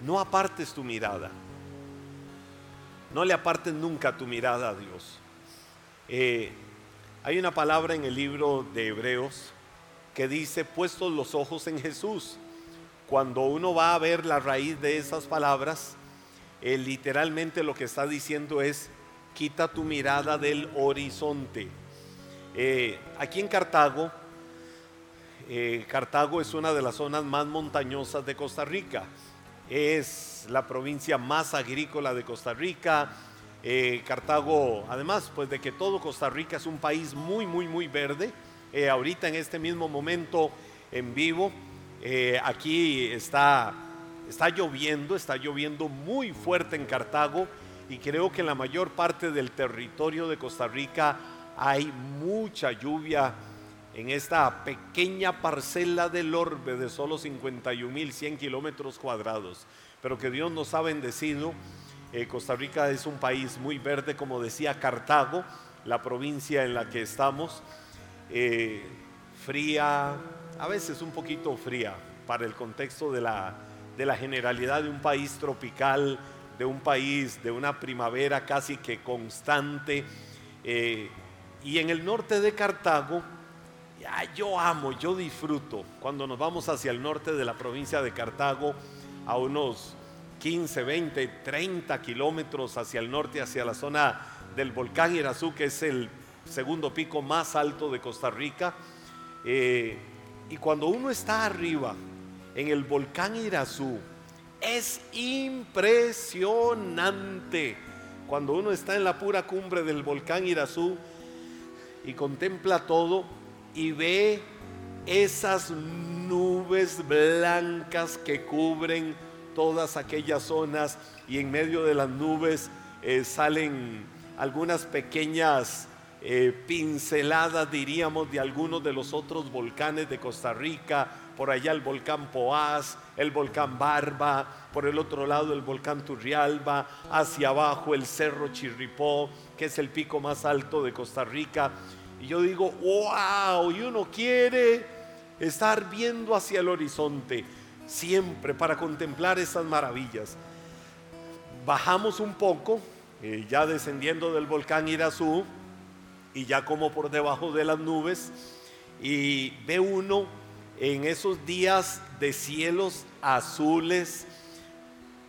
no apartes tu mirada. No le apartes nunca tu mirada a Dios. Eh, hay una palabra en el libro de Hebreos que dice, puestos los ojos en Jesús. Cuando uno va a ver la raíz de esas palabras, eh, literalmente lo que está diciendo es, quita tu mirada del horizonte. Eh, aquí en Cartago, Cartago es una de las zonas más montañosas de Costa Rica es la provincia más agrícola de Costa Rica. Eh, Cartago, además, pues de que todo Costa Rica es un país muy, muy, muy verde. Eh, ahorita en este mismo momento en vivo, eh, aquí está, está lloviendo, está lloviendo muy fuerte en Cartago y creo que en la mayor parte del territorio de Costa Rica hay mucha lluvia en esta pequeña parcela del orbe de solo 51.100 kilómetros cuadrados, pero que Dios nos ha bendecido. Eh, Costa Rica es un país muy verde, como decía Cartago, la provincia en la que estamos, eh, fría, a veces un poquito fría para el contexto de la, de la generalidad de un país tropical, de un país de una primavera casi que constante. Eh, y en el norte de Cartago, yo amo, yo disfruto cuando nos vamos hacia el norte de la provincia de Cartago, a unos 15, 20, 30 kilómetros hacia el norte, hacia la zona del volcán Irazú, que es el segundo pico más alto de Costa Rica. Eh, y cuando uno está arriba, en el volcán Irazú, es impresionante. Cuando uno está en la pura cumbre del volcán Irazú y contempla todo, y ve esas nubes blancas que cubren todas aquellas zonas y en medio de las nubes eh, salen algunas pequeñas eh, pinceladas, diríamos, de algunos de los otros volcanes de Costa Rica, por allá el volcán Poás, el volcán Barba, por el otro lado el volcán Turrialba, hacia abajo el Cerro Chirripó, que es el pico más alto de Costa Rica. Y yo digo, wow, y uno quiere estar viendo hacia el horizonte siempre para contemplar esas maravillas. Bajamos un poco, eh, ya descendiendo del volcán Irazú, y ya como por debajo de las nubes, y ve uno en esos días de cielos azules,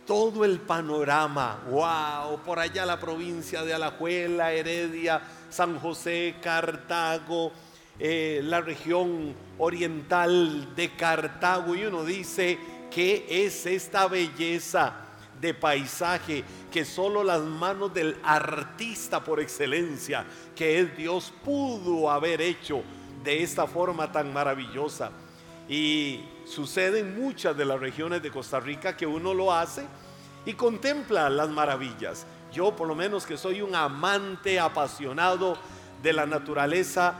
todo el panorama, wow, por allá la provincia de Alajuela, Heredia, San José, Cartago, eh, la región oriental de Cartago y uno dice, ¿qué es esta belleza de paisaje que solo las manos del artista por excelencia, que es Dios, pudo haber hecho de esta forma tan maravillosa? Y sucede en muchas de las regiones de Costa Rica que uno lo hace y contempla las maravillas. Yo por lo menos que soy un amante apasionado de la naturaleza,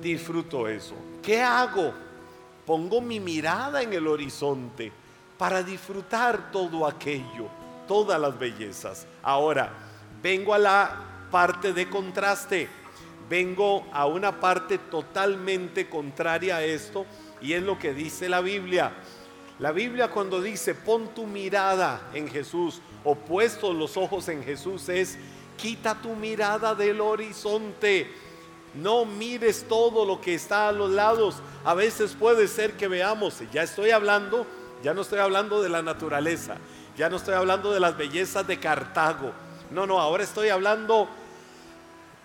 disfruto eso. ¿Qué hago? Pongo mi mirada en el horizonte para disfrutar todo aquello, todas las bellezas. Ahora, vengo a la parte de contraste, vengo a una parte totalmente contraria a esto y es lo que dice la Biblia. La Biblia cuando dice pon tu mirada en Jesús o puesto los ojos en Jesús es quita tu mirada del horizonte. No mires todo lo que está a los lados. A veces puede ser que veamos, ya estoy hablando, ya no estoy hablando de la naturaleza, ya no estoy hablando de las bellezas de Cartago. No, no, ahora estoy hablando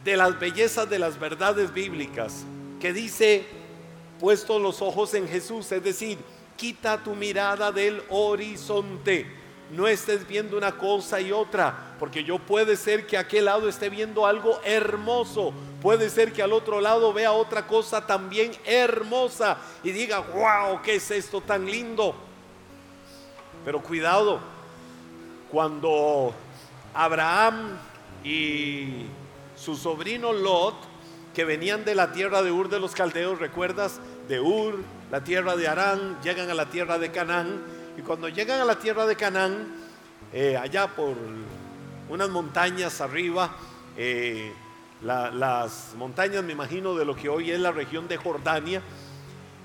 de las bellezas de las verdades bíblicas, que dice, puesto los ojos en Jesús, es decir, Quita tu mirada del horizonte. No estés viendo una cosa y otra, porque yo puede ser que aquel lado esté viendo algo hermoso, puede ser que al otro lado vea otra cosa también hermosa y diga, wow, ¿qué es esto tan lindo? Pero cuidado, cuando Abraham y su sobrino Lot, que venían de la tierra de Ur de los Caldeos, ¿recuerdas? De Ur, la tierra de Arán, llegan a la tierra de Canaán. Y cuando llegan a la tierra de Canaán, eh, allá por unas montañas arriba, eh, las montañas me imagino de lo que hoy es la región de Jordania,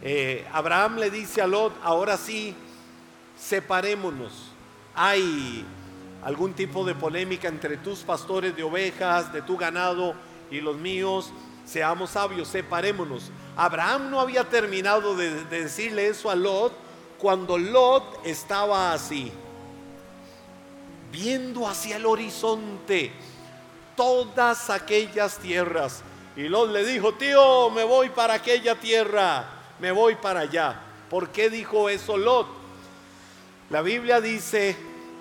eh, Abraham le dice a Lot, ahora sí, separémonos, hay algún tipo de polémica entre tus pastores de ovejas, de tu ganado y los míos, seamos sabios, separémonos. Abraham no había terminado de, decirle eso a Lot cuando Lot estaba así, viendo hacia el horizonte todas aquellas tierras. Y Lot le dijo, tío, me voy para aquella tierra, me voy para allá. ¿Por qué dijo eso Lot? La Biblia dice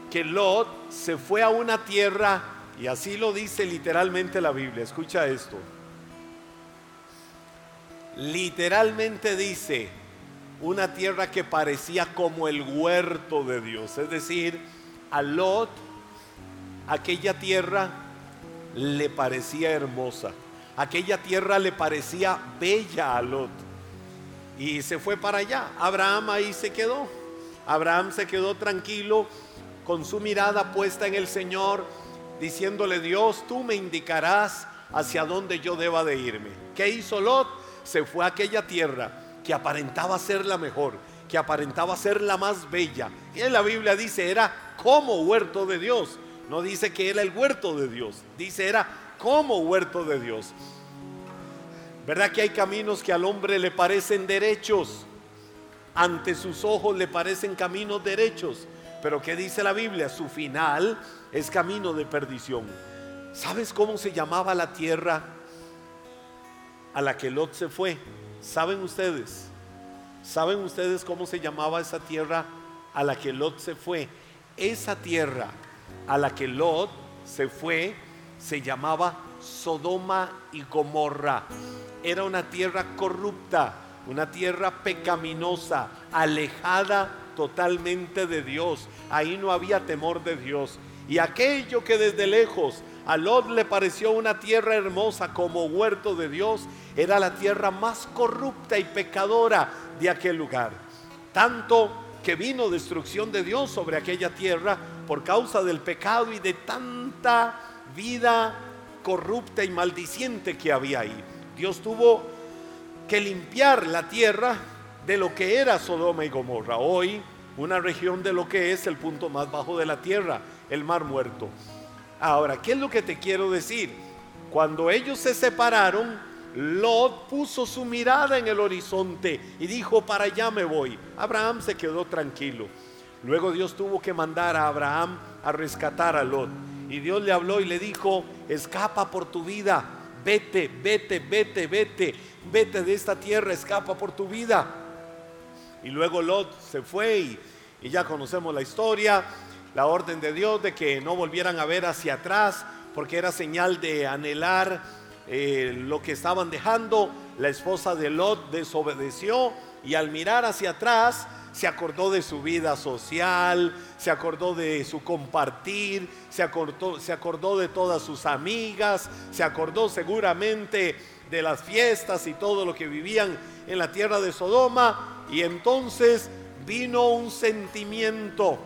que Lot se fue a una tierra, y así lo dice literalmente la Biblia, escucha esto. Literalmente dice una tierra que parecía como el huerto de Dios, es decir, a Lot aquella tierra le parecía hermosa, aquella tierra le parecía bella a Lot. Y se fue para allá. Abraham ahí se quedó. Abraham se quedó tranquilo con su mirada puesta en el Señor, diciéndole, Dios, tú me indicarás hacia dónde yo deba de irme. ¿Qué hizo Lot? Se fue a aquella tierra que aparentaba ser la mejor, que aparentaba ser la más bella. Y en la Biblia dice, era como huerto de Dios. No dice que era el huerto de Dios, dice era como huerto de Dios. ¿Verdad que hay caminos que al hombre le parecen derechos? Ante sus ojos le parecen caminos derechos pero ¿qué dice la Biblia? Su final es camino de perdición. ¿Sabes cómo se llamaba la tierra a la que Lot se fue? ¿Saben ustedes? ¿Saben ustedes cómo se llamaba esa tierra a la que Lot se fue? Esa tierra a la que Lot se fue se llamaba Sodoma y Gomorra. Era una tierra corrupta, una tierra pecaminosa, alejada totalmente de Dios. Ahí no había temor de Dios. Y aquello que desde lejos a Lot le pareció una tierra hermosa como huerto de Dios, era la tierra más corrupta y pecadora de aquel lugar. Tanto que vino destrucción de Dios sobre aquella tierra por causa del pecado y de tanta vida corrupta y maldiciente que había ahí. Dios tuvo que limpiar la tierra de lo que era Sodoma y Gomorra. Hoy una región de lo que es el punto más bajo de la tierra, el mar muerto. Ahora, ¿qué es lo que te quiero decir? Cuando ellos se separaron, Lot puso su mirada en el horizonte y dijo, para allá me voy. Abraham se quedó tranquilo. Luego Dios tuvo que mandar a Abraham a rescatar a Lot. Y Dios le habló y le dijo, escapa por tu vida, vete, vete, vete, vete, vete de esta tierra, escapa por tu vida. Y luego Lot se fue y, ya conocemos la historia, la orden de Dios de que no volvieran a ver hacia atrás, porque era señal de anhelar eh, lo que estaban dejando. La esposa de Lot desobedeció y al mirar hacia atrás se acordó de su vida social, se acordó de su compartir, se acordó, se acordó de todas sus amigas, se acordó seguramente de las fiestas y todo lo que vivían en la tierra de Sodoma y entonces vino un sentimiento,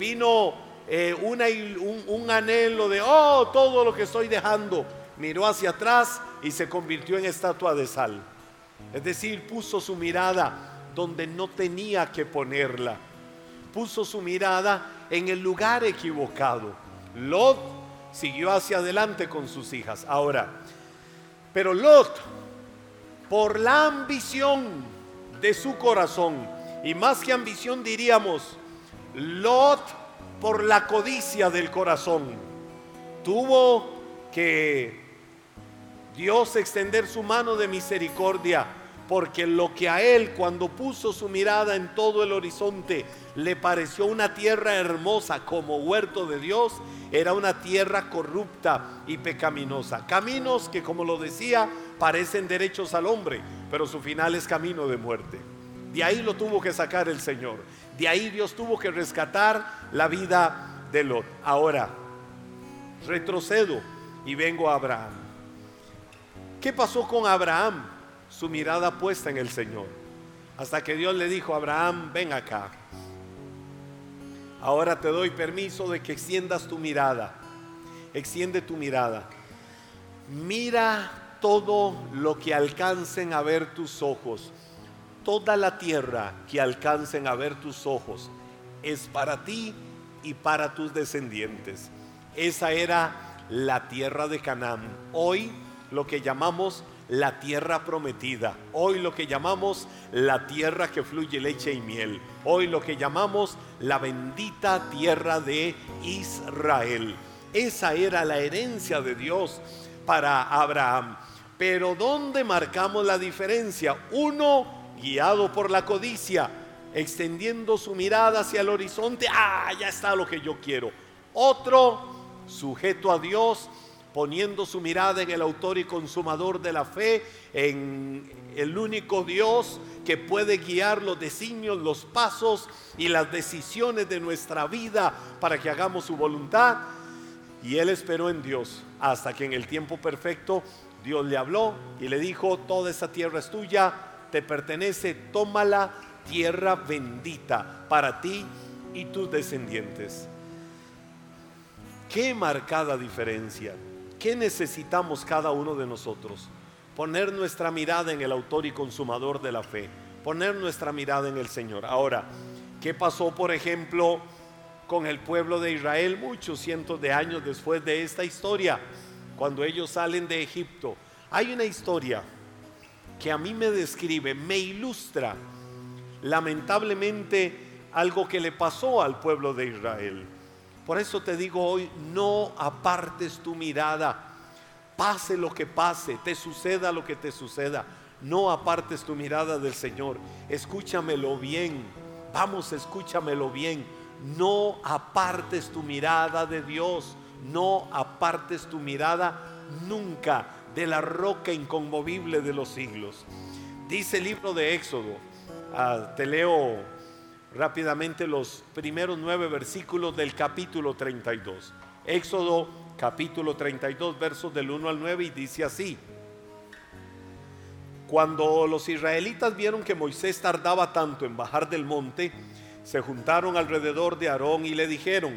vino eh, un, anhelo de, oh, todo lo que estoy dejando. Miró hacia atrás y se convirtió en estatua de sal. Es decir, puso su mirada donde no tenía que ponerla. Puso su mirada en el lugar equivocado. Lot siguió hacia adelante con sus hijas. Ahora, pero Lot, por la ambición, de su corazón. Y más que ambición diríamos, Lot por la codicia del corazón. Tuvo que Dios extender su mano de misericordia, porque lo que a él cuando puso su mirada en todo el horizonte le pareció una tierra hermosa como huerto de Dios, era una tierra corrupta y pecaminosa. Caminos que, como lo decía, parecen derechos al hombre, pero su final es camino de muerte. De ahí lo tuvo que sacar el Señor. De ahí Dios tuvo que rescatar la vida de Lot. Ahora, retrocedo y vengo a Abraham. ¿Qué pasó con Abraham? Su mirada puesta en el Señor. Hasta que Dios le dijo, Abraham, ven acá. Ahora te doy permiso de que extiendas tu mirada. Extiende tu mirada. Mira todo lo que alcancen a ver tus ojos. Toda la tierra que alcancen a ver tus ojos es para ti y para tus descendientes. Esa era la tierra de Canaán. Hoy lo que llamamos la tierra prometida. Hoy lo que llamamos la tierra que fluye leche y miel. Hoy lo que llamamos la bendita tierra de Israel. Esa era la herencia de Dios para Abraham. Pero ¿dónde marcamos la diferencia? Uno guiado por la codicia, extendiendo su mirada hacia el horizonte. Ah, ya está lo que yo quiero. Otro sujeto a Dios poniendo su mirada en el autor y consumador de la fe, en el único Dios que puede guiar los designios, los pasos y las decisiones de nuestra vida para que hagamos su voluntad. Y él esperó en Dios hasta que en el tiempo perfecto Dios le habló y le dijo, toda esa tierra es tuya, te pertenece, tómala, tierra bendita para ti y tus descendientes. Qué marcada diferencia. ¿Qué necesitamos cada uno de nosotros? Poner nuestra mirada en el autor y consumador de la fe. Poner nuestra mirada en el Señor. Ahora, ¿qué pasó, por ejemplo, con el pueblo de Israel muchos cientos de años después de esta historia? Cuando ellos salen de Egipto. Hay una historia que a mí me describe, me ilustra lamentablemente algo que le pasó al pueblo de Israel. Por eso te digo hoy, no apartes tu mirada. Pase lo que pase, te suceda lo que te suceda. No apartes tu mirada del Señor. Escúchamelo bien. Vamos, escúchamelo bien. No apartes tu mirada de Dios. No apartes tu mirada nunca de la roca inconmovible de los siglos. Dice el libro de Éxodo. Ah, te leo rápidamente los primeros nueve versículos del capítulo 32. Éxodo capítulo 32, versos del 1 al 9 y dice así. Cuando los israelitas vieron que Moisés tardaba tanto en bajar del monte, se juntaron alrededor de Aarón y le dijeron,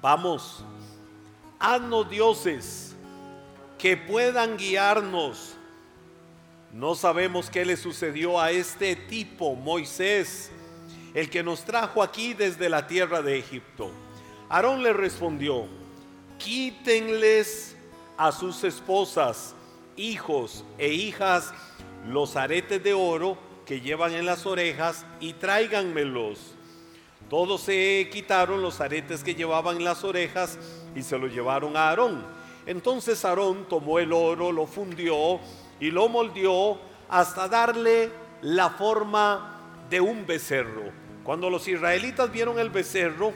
vamos, haznos dioses que puedan guiarnos no sabemos qué le sucedió a este tipo, Moisés, el que nos trajo aquí desde la tierra de Egipto. Aarón le respondió, quítenles a sus esposas, hijos e hijas los aretes de oro que llevan en las orejas y tráiganmelos. Todos se quitaron los aretes que llevaban en las orejas y se lo llevaron a Aarón. Entonces Aarón tomó el oro, lo fundió y lo moldeó hasta darle la forma de un becerro. Cuando los israelitas vieron el becerro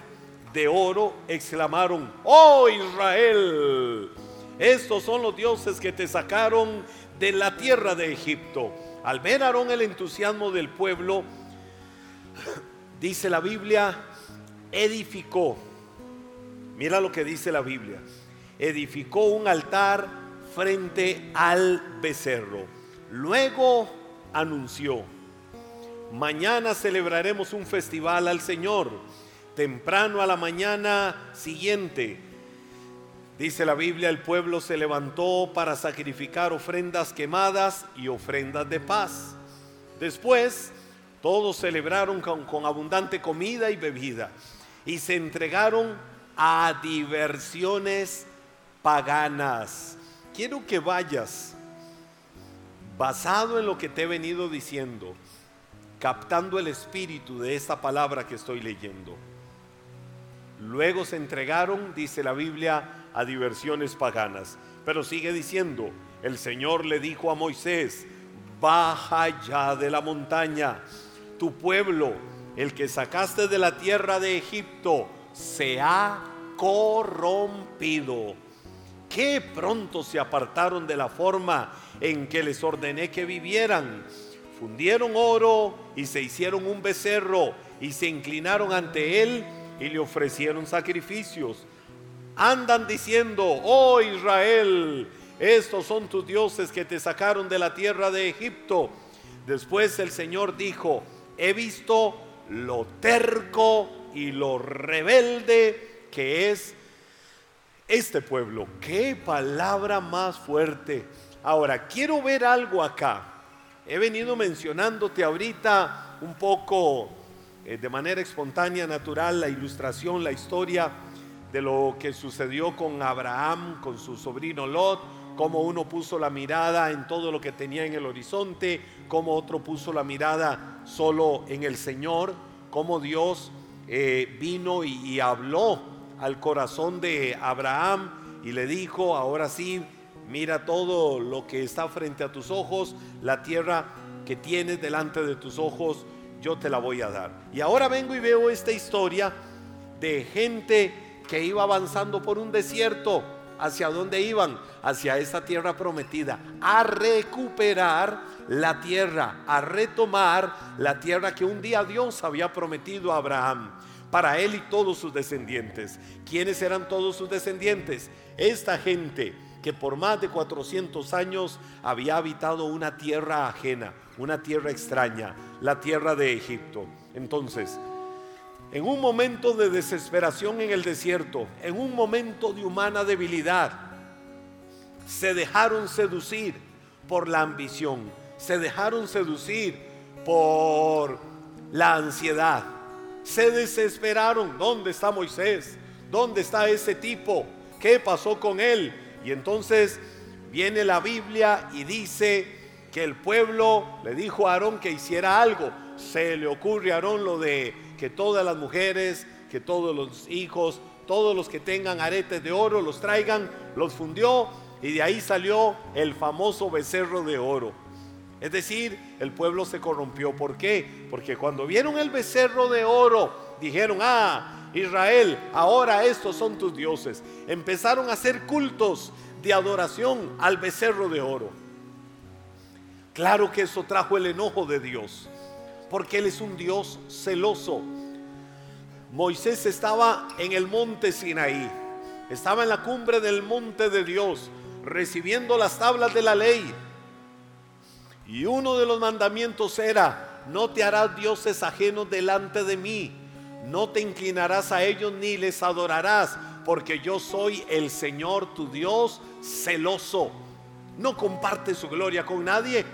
de oro, exclamaron, oh Israel, estos son los dioses que te sacaron de la tierra de Egipto. Al ver Aarón el entusiasmo del pueblo, dice la Biblia, edificó, mira lo que dice la Biblia, edificó un altar frente al becerro. Luego anunció, mañana celebraremos un festival al Señor, temprano a la mañana siguiente. Dice la Biblia, el pueblo se levantó para sacrificar ofrendas quemadas y ofrendas de paz. Después, todos celebraron con, con abundante comida y bebida y se entregaron a diversiones paganas quiero que vayas basado en lo que te he venido diciendo, captando el espíritu de esta palabra que estoy leyendo. Luego se entregaron, dice la Biblia, a diversiones paganas. Pero sigue diciendo, el Señor le dijo a Moisés, baja ya de la montaña, tu pueblo, el que sacaste de la tierra de Egipto, se ha corrompido qué pronto se apartaron de la forma en que les ordené que vivieran. Fundieron oro y se hicieron un becerro y se inclinaron ante él y le ofrecieron sacrificios. Andan diciendo, oh Israel, estos son tus dioses que te sacaron de la tierra de Egipto. Después el Señor dijo, he visto lo terco y lo rebelde que es este pueblo. Qué palabra más fuerte. Ahora, quiero ver algo acá. He venido mencionándote ahorita un poco eh, de manera espontánea, natural, la ilustración, la historia de lo que sucedió con Abraham, con su sobrino Lot, cómo uno puso la mirada en todo lo que tenía en el horizonte, cómo otro puso la mirada solo en el Señor, cómo Dios eh, vino y, habló al corazón de Abraham y le dijo, ahora sí, mira todo lo que está frente a tus ojos, la tierra que tienes delante de tus ojos, yo te la voy a dar. Y ahora vengo y veo esta historia de gente que iba avanzando por un desierto. ¿Hacia dónde iban? Hacia esa tierra prometida, a recuperar la tierra, a retomar la tierra que un día Dios había prometido a Abraham para él y todos sus descendientes. ¿Quiénes eran todos sus descendientes? Esta gente que por más de 400 años había habitado una tierra ajena, una tierra extraña, la tierra de Egipto. Entonces, en un momento de desesperación en el desierto, en un momento de humana debilidad, se dejaron seducir por la ambición, se dejaron seducir por la ansiedad, se desesperaron. ¿Dónde está Moisés? ¿Dónde está ese tipo? ¿Qué pasó con él? Y entonces viene la Biblia y dice que el pueblo le dijo a Aarón que hiciera algo. Se le ocurre a Aarón lo de que todas las mujeres, que todos los hijos, todos los que tengan aretes de oro los traigan, los fundió y de ahí salió el famoso becerro de oro. Es decir, el pueblo se corrompió. ¿Por qué? Porque cuando vieron el becerro de oro, dijeron, ah, Israel, ahora estos son tus dioses. Empezaron a hacer cultos de adoración al becerro de oro. Claro que eso trajo el enojo de Dios, porque Él es un Dios celoso. Moisés estaba en el monte Sinaí, estaba en la cumbre del monte de Dios, recibiendo las tablas de la ley y uno de los mandamientos era, no te harás dioses ajenos delante de mí, no te inclinarás a ellos ni les adorarás, porque yo soy el Señor tu Dios celoso. No comparte su gloria con nadie.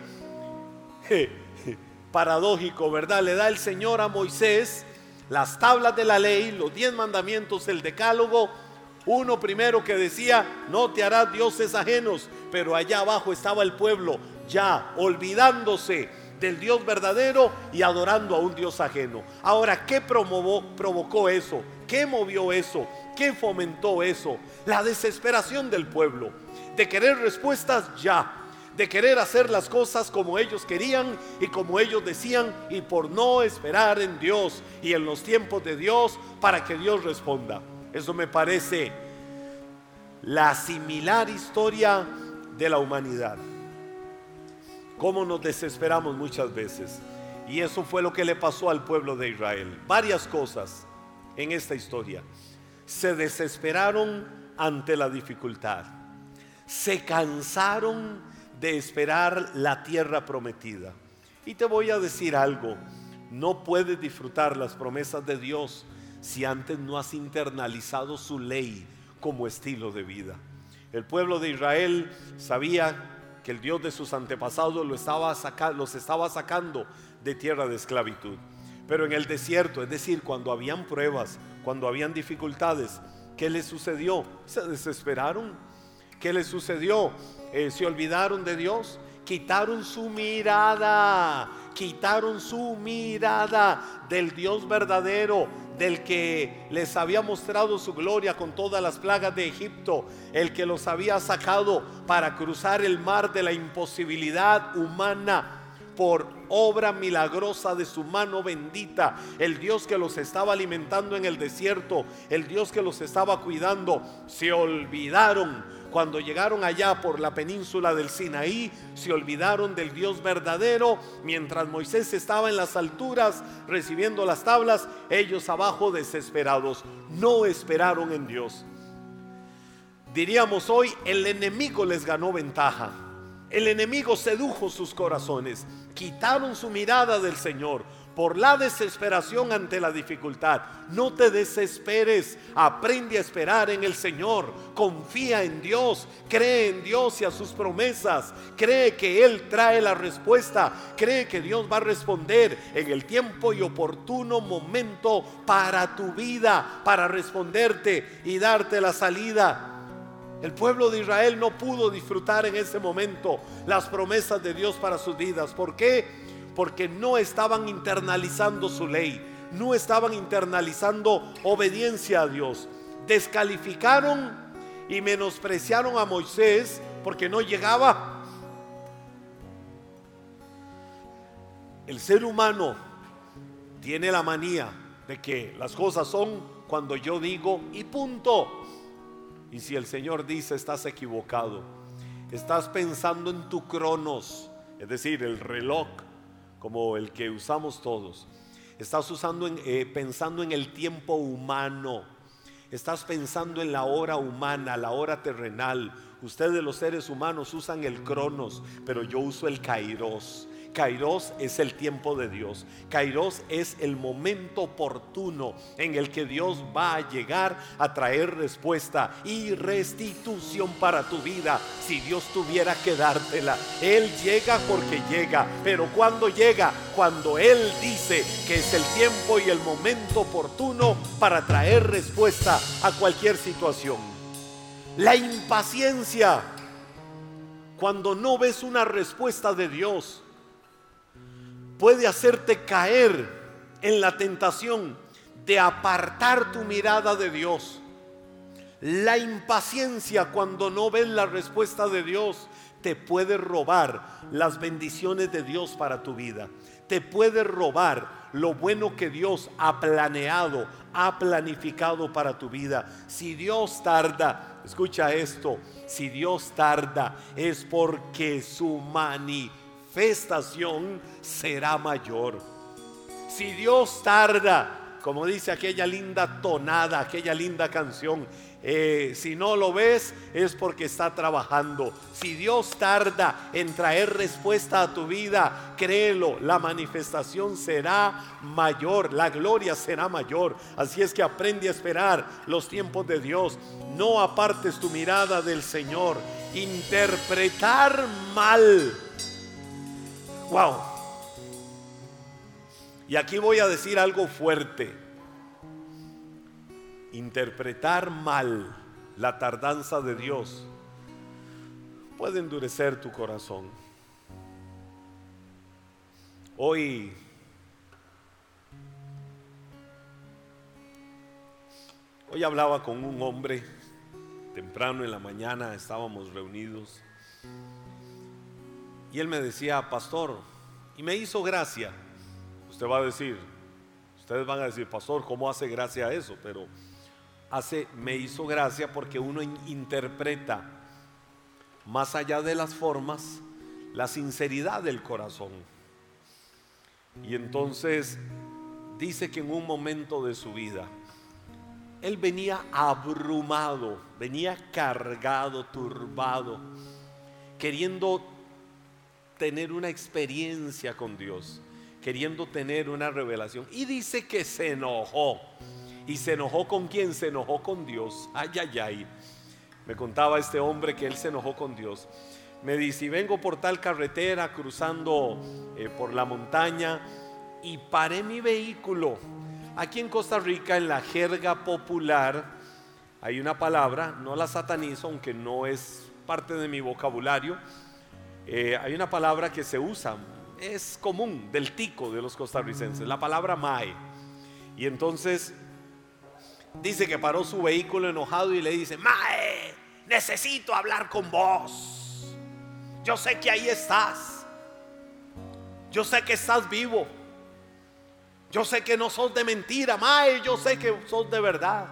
Paradójico, ¿verdad? Le da el Señor a Moisés las tablas de la ley, los diez mandamientos, el decálogo. Uno primero que decía, no te harás dioses ajenos, pero allá abajo estaba el pueblo, ya olvidándose del Dios verdadero y adorando a un Dios ajeno. Ahora, ¿qué provocó eso? ¿Qué movió eso? ¿Qué fomentó eso? La desesperación del pueblo, de querer respuestas ya, de querer hacer las cosas como ellos querían y como ellos decían y por no esperar en Dios y en los tiempos de Dios para que Dios responda. Eso me parece la similar historia de la humanidad cómo nos desesperamos muchas veces. Y eso fue lo que le pasó al pueblo de Israel. Varias cosas en esta historia. Se desesperaron ante la dificultad. Se cansaron de esperar la tierra prometida. Y te voy a decir algo. No puedes disfrutar las promesas de Dios si antes no has internalizado su ley como estilo de vida. El pueblo de Israel sabía que el Dios de sus antepasados lo estaba los estaba sacando de tierra de esclavitud. Pero en el desierto, es decir, cuando habían pruebas, cuando habían dificultades, ¿qué les sucedió? Se desesperaron. ¿Qué les sucedió? Eh, se olvidaron de Dios, quitaron su mirada, quitaron su mirada del Dios verdadero, del que les había mostrado su gloria con todas las plagas de Egipto, el que los había sacado para cruzar el mar de la imposibilidad humana por obra milagrosa de su mano bendita, el Dios que los estaba alimentando en el desierto, el Dios que los estaba cuidando, se olvidaron cuando llegaron allá por la península del Sinaí, se olvidaron del Dios verdadero. Mientras Moisés estaba en las alturas recibiendo las tablas, ellos abajo desesperados no esperaron en Dios. Diríamos hoy, el enemigo les ganó ventaja. El enemigo sedujo sus corazones, quitaron su mirada del Señor, por la desesperación ante la dificultad. No te desesperes, aprende a esperar en el Señor, confía en Dios, cree en Dios y a sus promesas, cree que Él trae la respuesta, cree que Dios va a responder en el tiempo y oportuno momento para tu vida, para responderte y darte la salida. El pueblo de Israel no pudo disfrutar en ese momento las promesas de Dios para sus vidas. ¿Por qué? Porque no estaban internalizando su ley, no estaban internalizando obediencia a Dios. Descalificaron y menospreciaron a Moisés porque no llegaba. El ser humano tiene la manía de que las cosas son cuando yo digo y punto. Y si el Señor dice estás equivocado, estás pensando en tu cronos, es decir, el reloj como el que usamos todos. Estás usando en, eh, pensando en el tiempo humano. Estás pensando en la hora humana, la hora terrenal. Ustedes los seres humanos usan el cronos, pero yo uso el kairos. Kairos es el tiempo de Dios. Kairos es el momento oportuno en el que Dios va a llegar a traer respuesta y restitución para tu vida. Si Dios tuviera que dártela, Él llega porque llega. Pero cuando llega, cuando Él dice que es el tiempo y el momento oportuno para traer respuesta a cualquier situación. La impaciencia cuando no ves una respuesta de Dios puede hacerte caer en la tentación de apartar tu mirada de Dios. La impaciencia cuando no ves la respuesta de Dios te puede robar las bendiciones de Dios para tu vida. Te puede robar lo bueno que Dios ha planeado, ha planificado para tu vida. Si Dios tarda, escucha esto, si Dios tarda es porque su manifestación manifestación será mayor. Si Dios tarda, como dice aquella linda tonada, aquella linda canción, eh, si no lo ves es porque está trabajando. Si Dios tarda en traer respuesta a tu vida, créelo, la manifestación será mayor, la gloria será mayor. Así es que aprende a esperar los tiempos de Dios. No apartes tu mirada del Señor. Interpretar mal Wow. Y aquí voy a decir algo fuerte. Interpretar mal la tardanza de Dios puede endurecer tu corazón. Hoy Hoy hablaba con un hombre temprano en la mañana, estábamos reunidos y él me decía, pastor, y me hizo gracia. Usted va a decir, ustedes van a decir, pastor, ¿cómo hace gracia eso? Pero hace, me hizo gracia porque uno interpreta más allá de las formas la sinceridad del corazón. Y entonces dice que en un momento de su vida, él venía abrumado, venía cargado, turbado, queriendo tener una experiencia con Dios, queriendo tener una revelación. Y dice que se enojó. ¿Y se enojó con quién? Se enojó con Dios. Ay, ay, ay. Me contaba este hombre que él se enojó con Dios. Me dice, y vengo por tal carretera cruzando eh, por la montaña y paré mi vehículo. Aquí en Costa Rica, en la jerga popular, hay una palabra, no la satanizo, aunque no es parte de mi vocabulario, eh, hay una palabra que se usa, es común del tico de los costarricenses, la palabra mae. Y entonces dice que paró su vehículo enojado y le dice, mae, necesito hablar con vos. Yo sé que ahí estás. Yo sé que estás vivo. Yo sé que no sos de mentira, mae, yo sé que sos de verdad.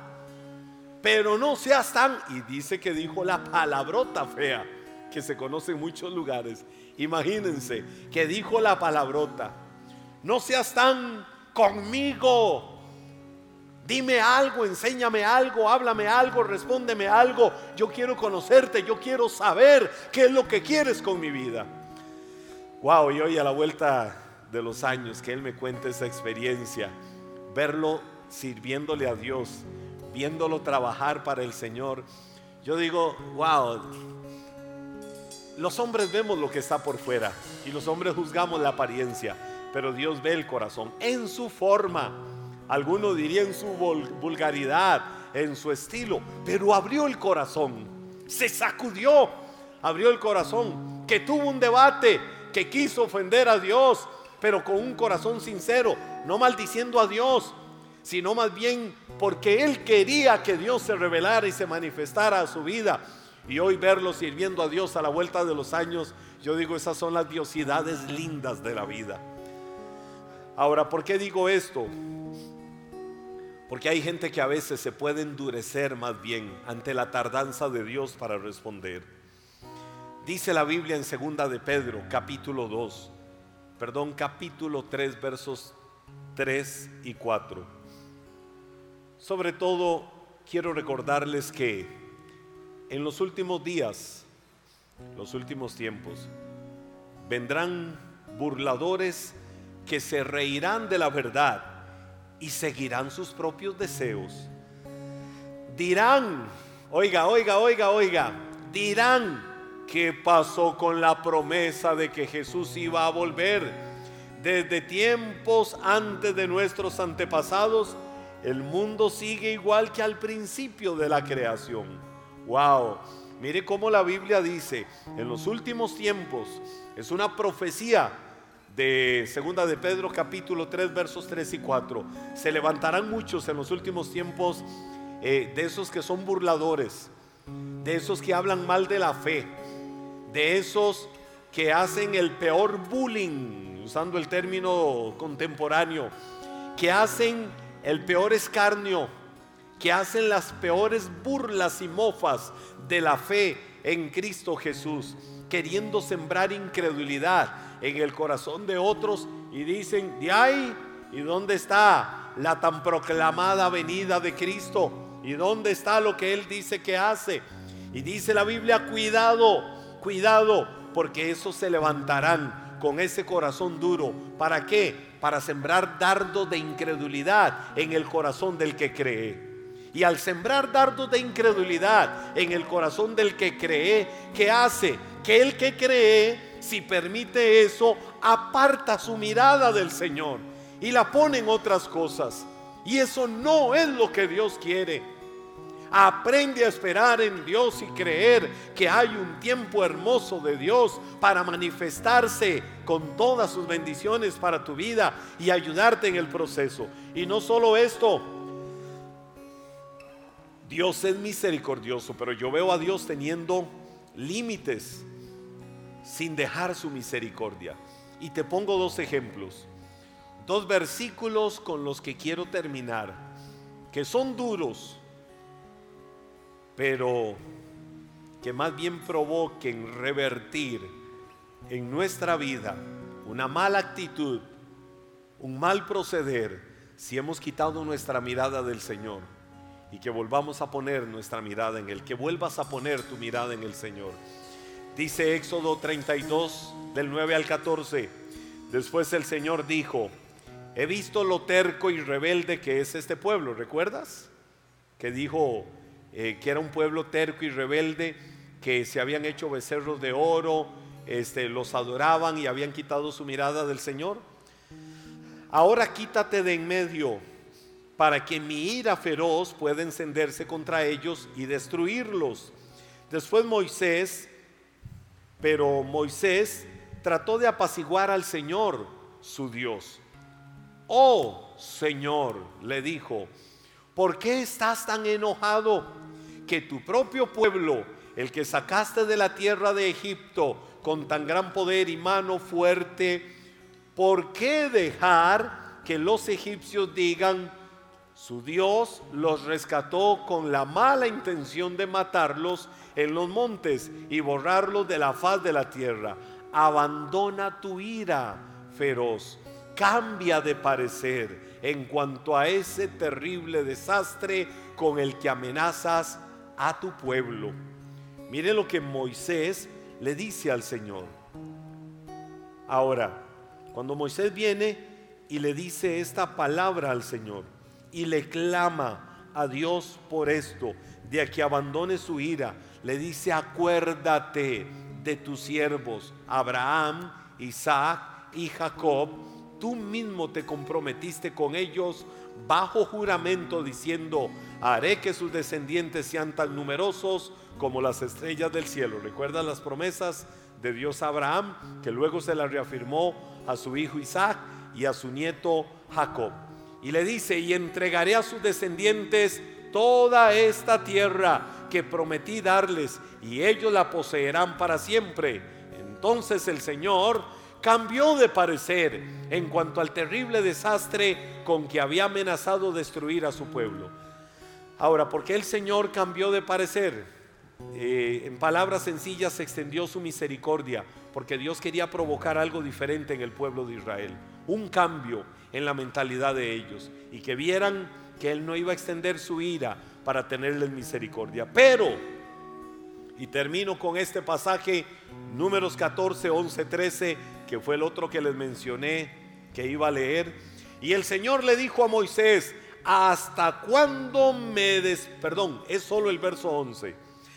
Pero no seas tan... Y dice que dijo la palabrota fea que se conoce en muchos lugares. Imagínense que dijo la palabrota, no seas tan conmigo. Dime algo, enséñame algo, háblame algo, respóndeme algo. Yo quiero conocerte, yo quiero saber qué es lo que quieres con mi vida. Wow, y hoy a la vuelta de los años que él me cuenta esa experiencia, verlo sirviéndole a Dios, viéndolo trabajar para el Señor, yo digo, wow, los hombres vemos lo que está por fuera y los hombres juzgamos la apariencia, pero Dios ve el corazón en su forma. Algunos dirían su vulgaridad, en su estilo, pero abrió el corazón, se sacudió, abrió el corazón, que tuvo un debate, que quiso ofender a Dios, pero con un corazón sincero, no maldiciendo a Dios, sino más bien porque él quería que Dios se revelara y se manifestara a su vida. Y hoy verlo sirviendo a Dios a la vuelta de los años, yo digo, esas son las diosidades lindas de la vida. Ahora, ¿por qué digo esto? Porque hay gente que a veces se puede endurecer más bien ante la tardanza de Dios para responder. Dice la Biblia en segunda de Pedro, capítulo 2, perdón, capítulo 3, versos 3 y 4. Sobre todo quiero recordarles que en los últimos días, los últimos tiempos, vendrán burladores que se reirán de la verdad y seguirán sus propios deseos. Dirán, oiga, oiga, oiga, oiga, dirán qué pasó con la promesa de que Jesús iba a volver. Desde tiempos antes de nuestros antepasados, el mundo sigue igual que al principio de la creación. Wow, mire cómo la Biblia dice, en los últimos tiempos, es una profecía de segunda de Pedro capítulo 3 versos 3 y 4. Se levantarán muchos en los últimos tiempos eh, de esos que son burladores, de esos que hablan mal de la fe, de esos que hacen el peor bullying, usando el término contemporáneo, que hacen el peor escarnio, que hacen las peores burlas y mofas de la fe en Cristo Jesús, queriendo sembrar incredulidad en el corazón de otros y dicen, de ahí, ¿y dónde está la tan proclamada venida de Cristo? ¿Y dónde está lo que Él dice que hace? Y dice la Biblia, cuidado, cuidado, porque esos se levantarán con ese corazón duro. ¿Para qué? Para sembrar dardos de incredulidad en el corazón del que cree. Y al sembrar dardos de incredulidad en el corazón del que cree, ¿qué hace? Que el que cree si permite eso, aparta su mirada del Señor y la pone en otras cosas. Y eso no es lo que Dios quiere. Aprende a esperar en Dios y creer que hay un tiempo hermoso de Dios para manifestarse con todas sus bendiciones para tu vida y ayudarte en el proceso. Y no solo esto, Dios es misericordioso, pero yo veo a Dios teniendo límites sin dejar su misericordia. Y te pongo dos ejemplos, dos versículos con los que quiero terminar, que son duros, pero que más bien provoquen revertir en nuestra vida una mala actitud, un mal proceder, si hemos quitado nuestra mirada del Señor y que volvamos a poner nuestra mirada en Él, que vuelvas a poner tu mirada en el Señor. Dice Éxodo 32 del 9 al 14. Después el Señor dijo, he visto lo terco y rebelde que es este pueblo, ¿recuerdas? Que dijo eh, que era un pueblo terco y rebelde, que se habían hecho becerros de oro, este, los adoraban y habían quitado su mirada del Señor. Ahora quítate de en medio para que mi ira feroz pueda encenderse contra ellos y destruirlos. Después Moisés pero Moisés trató de apaciguar al Señor, su Dios. Oh Señor, le dijo, ¿por qué estás tan enojado que tu propio pueblo, el que sacaste de la tierra de Egipto con tan gran poder y mano fuerte, ¿por qué dejar que los egipcios digan, su Dios los rescató con la mala intención de matarlos en los montes y borrarlos de la faz de la tierra. Abandona tu ira feroz, cambia de parecer en cuanto a ese terrible desastre con el que amenazas a tu pueblo. Mire lo que Moisés le dice al Señor. Ahora, Cuando Moisés viene y le dice esta palabra al Señor y le clama a Dios por esto, de que abandone su ira, le dice, acuérdate de tus siervos, Abraham, Isaac y Jacob, tú mismo te comprometiste con ellos bajo juramento diciendo, haré que sus descendientes sean tan numerosos como las estrellas del cielo. ¿Recuerdas las promesas de Dios a Abraham, que luego se las reafirmó a su hijo Isaac y a su nieto Jacob? Y le dice, y entregaré a sus descendientes toda esta tierra que prometí darles, y ellos la poseerán para siempre. Entonces el Señor cambió de parecer en cuanto al terrible desastre con que había amenazado destruir a su pueblo. Ahora, ¿por qué el Señor cambió de parecer? Eh, en palabras sencillas se extendió su misericordia, porque Dios quería provocar algo diferente en el pueblo de Israel, un cambio en la mentalidad de ellos, y que vieran que Él no iba a extender su ira para tenerles misericordia. Pero, y termino con este pasaje, números 14, 11, 13, que fue el otro que les mencioné que iba a leer. Y el Señor le dijo a Moisés, ¿hasta cuándo me des... Perdón, es solo el verso 11.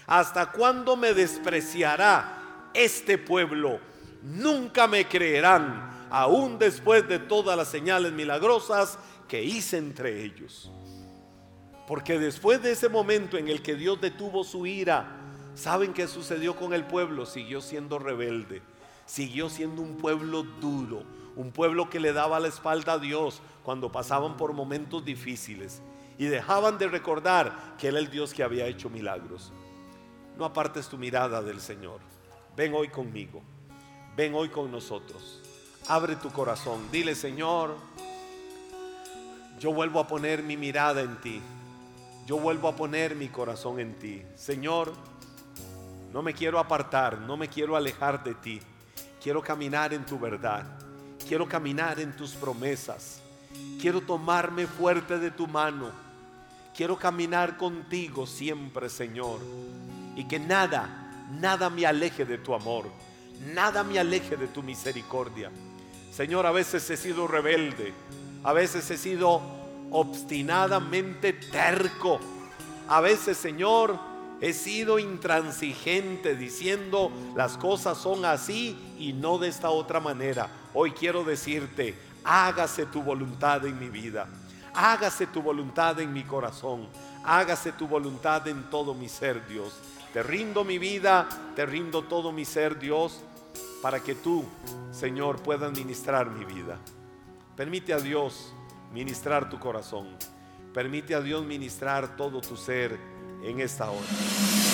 ¿Hasta cuándo me despreciará este pueblo? Nunca me creerán, aún después de todas las señales milagrosas que hice entre ellos. Porque después de ese momento en el que Dios detuvo su ira, ¿saben qué sucedió con el pueblo? Siguió siendo rebelde siguió siendo un pueblo duro, un pueblo que le daba la espalda a Dios cuando pasaban por momentos difíciles y dejaban de recordar que Él es el Dios que había hecho milagros. No apartes tu mirada del Señor. Ven hoy conmigo. Ven hoy con nosotros. Abre tu corazón. Dile, Señor, yo vuelvo a poner mi mirada en ti. Yo vuelvo a poner mi corazón en ti. Señor, no me quiero apartar, no me quiero alejar de ti. Quiero caminar en tu verdad. Quiero caminar en tus promesas. Quiero tomarme fuerte de tu mano. Quiero caminar contigo siempre, Señor. Y que nada, nada me aleje de tu amor. Nada me aleje de tu misericordia. Señor, a veces he sido rebelde. A veces he sido obstinadamente terco. A veces, Señor, He sido intransigente diciendo las cosas son así y no de esta otra manera. Hoy quiero decirte, hágase tu voluntad en mi vida. Hágase tu voluntad en mi corazón. Hágase tu voluntad en todo mi ser, Dios. Te rindo mi vida, te rindo todo mi ser, Dios, para que tú, Señor, puedas ministrar mi vida. Permite a Dios ministrar tu corazón. Permite a Dios ministrar todo tu ser en esta hora.